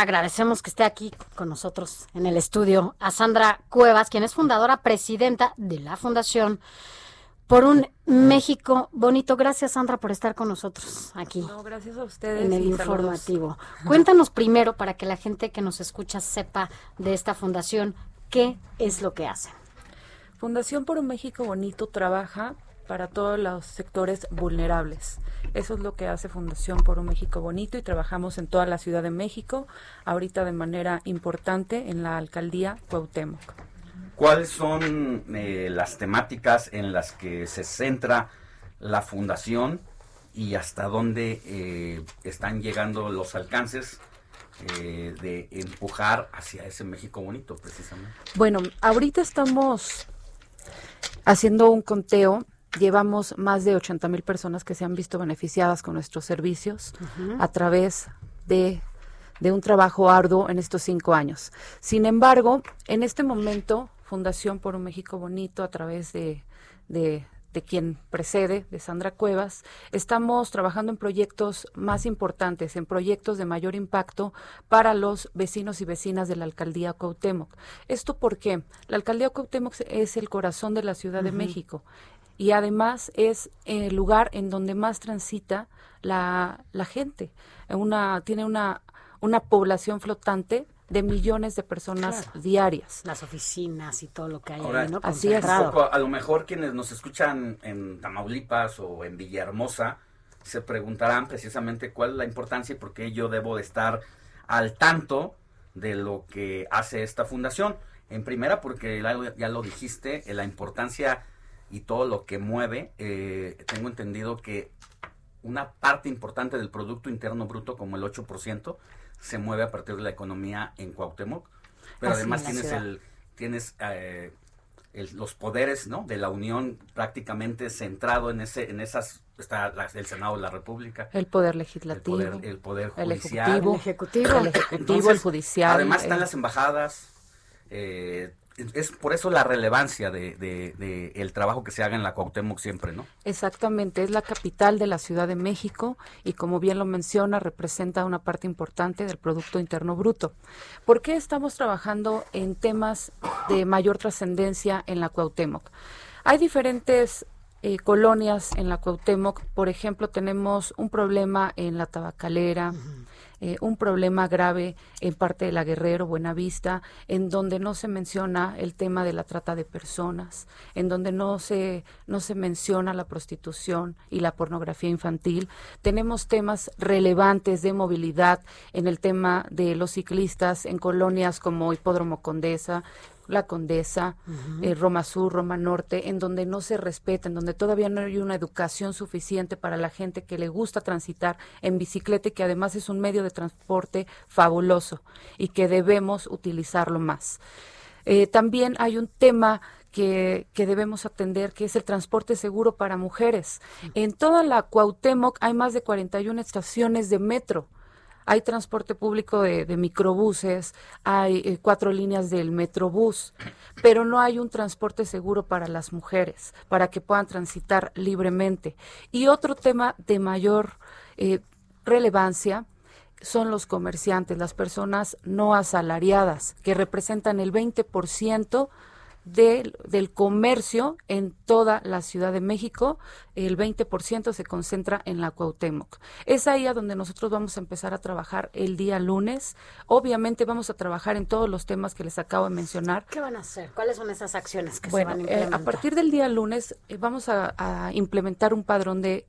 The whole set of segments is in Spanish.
Agradecemos que esté aquí con nosotros en el estudio a Sandra Cuevas, quien es fundadora presidenta de la Fundación por un México bonito. Gracias, Sandra, por estar con nosotros aquí. No, gracias a ustedes. En el informativo. Cuéntanos primero, para que la gente que nos escucha sepa de esta fundación, qué es lo que hace. Fundación por un México bonito trabaja para todos los sectores vulnerables. Eso es lo que hace Fundación por un México Bonito y trabajamos en toda la Ciudad de México, ahorita de manera importante en la alcaldía Cuauhtémoc. ¿Cuáles son eh, las temáticas en las que se centra la fundación y hasta dónde eh, están llegando los alcances eh, de empujar hacia ese México bonito, precisamente? Bueno, ahorita estamos haciendo un conteo Llevamos más de 80 mil personas que se han visto beneficiadas con nuestros servicios a través de, un trabajo arduo en estos cinco años. Sin embargo, en este momento, Fundación por un México Bonito, a través de, de, de quien precede, de Sandra Cuevas, estamos trabajando en proyectos más importantes, en proyectos de mayor impacto para los vecinos y vecinas de la alcaldía Cuauhtémoc. ¿Esto por qué? La alcaldía Cuauhtémoc es el corazón de la Ciudad de México y además es el lugar en donde más transita la, la gente. Una, tiene una, una población flotante de millones de personas diarias. Las oficinas y todo lo que hay Ahora, ahí, ¿no? Así es. a lo mejor quienes nos escuchan en Tamaulipas o en Villahermosa se preguntarán precisamente cuál es la importancia y por qué yo debo de estar al tanto de lo que hace esta fundación. En primera, porque ya lo dijiste, la importancia y todo lo que mueve, eh, tengo entendido que una parte importante del Producto Interno Bruto, como el 8%, se mueve a partir de la economía en Cuauhtémoc. Pero además tienes, el, tienes eh, los poderes ¿no? de la Unión prácticamente centrado en ese en esas está el Senado de la República el poder legislativo el poder, judicial el ejecutivo el ejecutivo, el judicial además están las embajadas eh, es por eso la relevancia de, el trabajo que se haga en la Cuauhtémoc siempre, ¿no? Exactamente, es la capital de la Ciudad de México y como bien lo menciona, representa una parte importante del Producto Interno Bruto. ¿Por qué estamos trabajando en temas de mayor trascendencia en la Cuauhtémoc? Hay diferentes eh, colonias en la Cuauhtémoc, por ejemplo, tenemos un problema en la tabacalera, eh, un problema grave en parte de la Guerrero, Buenavista, en donde no se menciona el tema de la trata de personas, en donde no se, no se menciona la prostitución y la pornografía infantil. Tenemos temas relevantes de movilidad en el tema de los ciclistas en colonias como Hipódromo Condesa, la Condesa, eh, Roma Sur, Roma Norte, en donde no se respeta, en donde todavía no hay una educación suficiente para la gente que le gusta transitar en bicicleta y que además es un medio de transporte fabuloso y que debemos utilizarlo más. Eh, también hay un tema que, que, debemos atender, que es el transporte seguro para mujeres. En toda la Cuauhtémoc hay más de 41 estaciones de metro hay transporte público de, microbuses, hay eh, cuatro líneas del metrobús, pero no hay un transporte seguro para las mujeres, para que puedan transitar libremente. Y otro tema de mayor eh, relevancia son los comerciantes, las personas no asalariadas, que representan el 20% del comercio en toda la Ciudad de México, el 20% se concentra en la Cuauhtémoc. Es ahí a donde nosotros vamos a empezar a trabajar el día lunes. Obviamente vamos a trabajar en todos los temas que les acabo de mencionar. ¿Qué van a hacer? ¿Cuáles son esas acciones que se van a implementar? Eh, a partir del día lunes eh, vamos a implementar un padrón de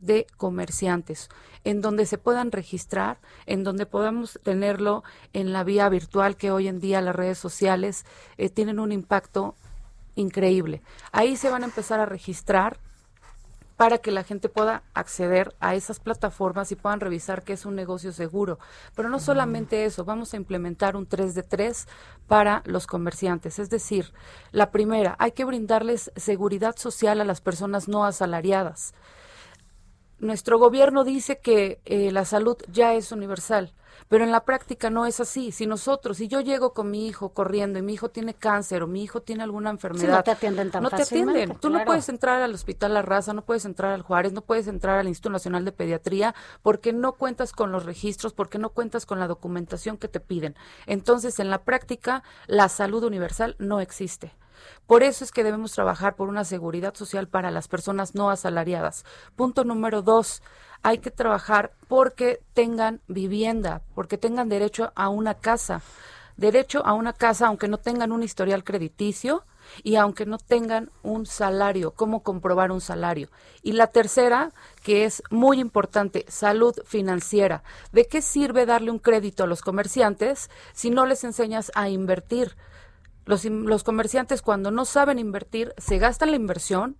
de comerciantes, en donde se puedan registrar, en donde podamos tenerlo en la vía virtual, que hoy en día las redes sociales eh, tienen un impacto increíble. Ahí se van a empezar a registrar para que la gente pueda acceder a esas plataformas y puedan revisar que es un negocio seguro. Pero no solamente eso, vamos a implementar un 3 de 3 para los comerciantes. Es decir, la primera, hay que brindarles seguridad social a las personas no asalariadas. Nuestro gobierno dice que eh, la salud ya es universal pero en la práctica no es así. Si nosotros, si yo llego con mi hijo corriendo y mi hijo tiene cáncer o mi hijo tiene alguna enfermedad, no te atienden tan No te atienden. Tú no puedes entrar al Hospital La Raza, no puedes entrar al Juárez, no puedes entrar al Instituto Nacional de Pediatría porque no cuentas con los registros, porque no cuentas con la documentación que te piden. Entonces, en la práctica, la salud universal no existe. Por eso es que debemos trabajar por una seguridad social para las personas no asalariadas. Punto número dos, hay que trabajar porque tengan vivienda, porque tengan derecho a una casa. Derecho a una casa aunque no tengan un historial crediticio y aunque no tengan un salario, cómo comprobar un salario. Y la tercera, que es muy importante, salud financiera. ¿De qué sirve darle un crédito a los comerciantes si no les enseñas a invertir? Los, los comerciantes cuando no saben invertir se gastan la inversión,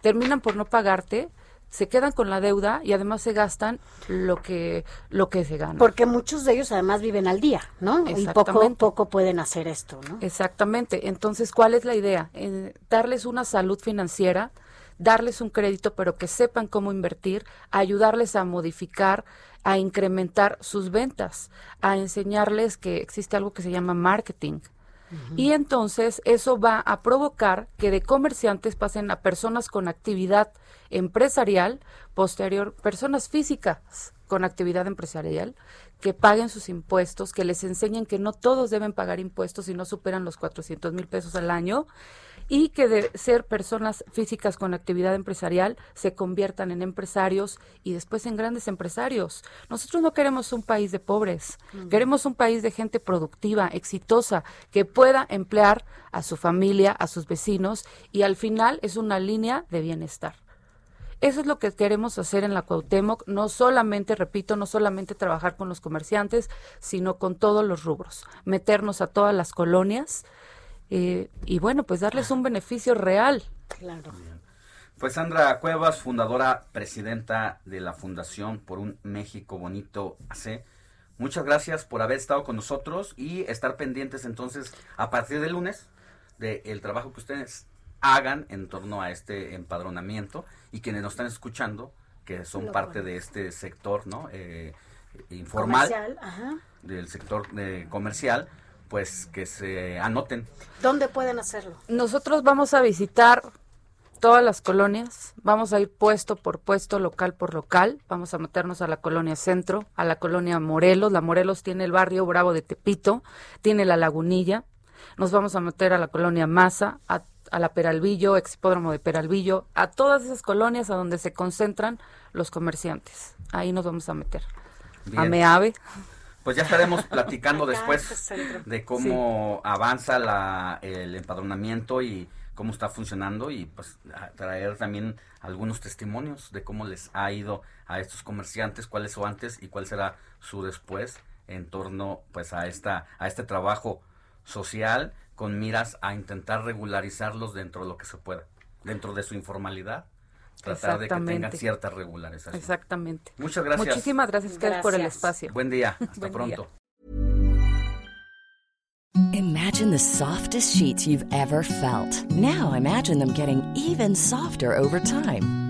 terminan por no pagarte se quedan con la deuda y además se gastan lo que lo que se gana. Porque muchos de ellos además viven al día, ¿no? Y poco poco pueden hacer esto, ¿no? Exactamente. Entonces, ¿cuál es la idea? Eh, darles una salud financiera, darles un crédito, pero que sepan cómo invertir, ayudarles a modificar, a incrementar sus ventas, a enseñarles que existe algo que se llama marketing y entonces eso va a provocar que de comerciantes pasen a personas con actividad empresarial, posterior, personas físicas con actividad empresarial, que paguen sus impuestos, que les enseñen que no todos deben pagar impuestos si no superan los 400 mil pesos al año y que de ser personas físicas con actividad empresarial se conviertan en empresarios y después en grandes empresarios. Nosotros no queremos un país de pobres, queremos un país de gente productiva, exitosa, que pueda emplear a su familia, a sus vecinos y al final es una línea de bienestar. Eso es lo que queremos hacer en la Cuauhtémoc, no solamente, repito, no solamente trabajar con los comerciantes, sino con todos los rubros, meternos a todas las colonias, eh, y bueno, pues darles un beneficio real. Claro. Pues Sandra Cuevas, fundadora, presidenta de la Fundación por un México Bonito AC. Muchas gracias por haber estado con nosotros y estar pendientes entonces a partir del lunes del trabajo que ustedes hagan en torno a este empadronamiento y quienes nos están escuchando, que son parte de este sector no eh, informal, del sector eh, comercial, pues que se anoten. ¿Dónde pueden hacerlo? Nosotros vamos a visitar todas las colonias, vamos a ir puesto por puesto, local por local, vamos a meternos a la colonia Centro, a la colonia Morelos, la Morelos tiene el barrio Bravo de Tepito, tiene la Lagunilla, nos vamos a meter a la colonia Maza, a, la Peralvillo, Expódromo de Peralvillo, a todas esas colonias a donde se concentran los comerciantes. Ahí nos vamos a meter. A Meave. Pues ya estaremos platicando después de cómo avanza la, el empadronamiento y cómo está funcionando y pues traer también algunos testimonios de cómo les ha ido a estos comerciantes, cuál es su antes y cuál será su después en torno pues a esta a este trabajo social con miras a intentar regularizarlos dentro de lo que se pueda, dentro de su informalidad tratar de que tengan cierta regularización. Exactamente. Muchas gracias. Muchísimas gracias, gracias. por el espacio. Buen día. Hasta Buen pronto. Día. Imagine the softest sheets you've ever felt. Now imagine them getting even softer over time.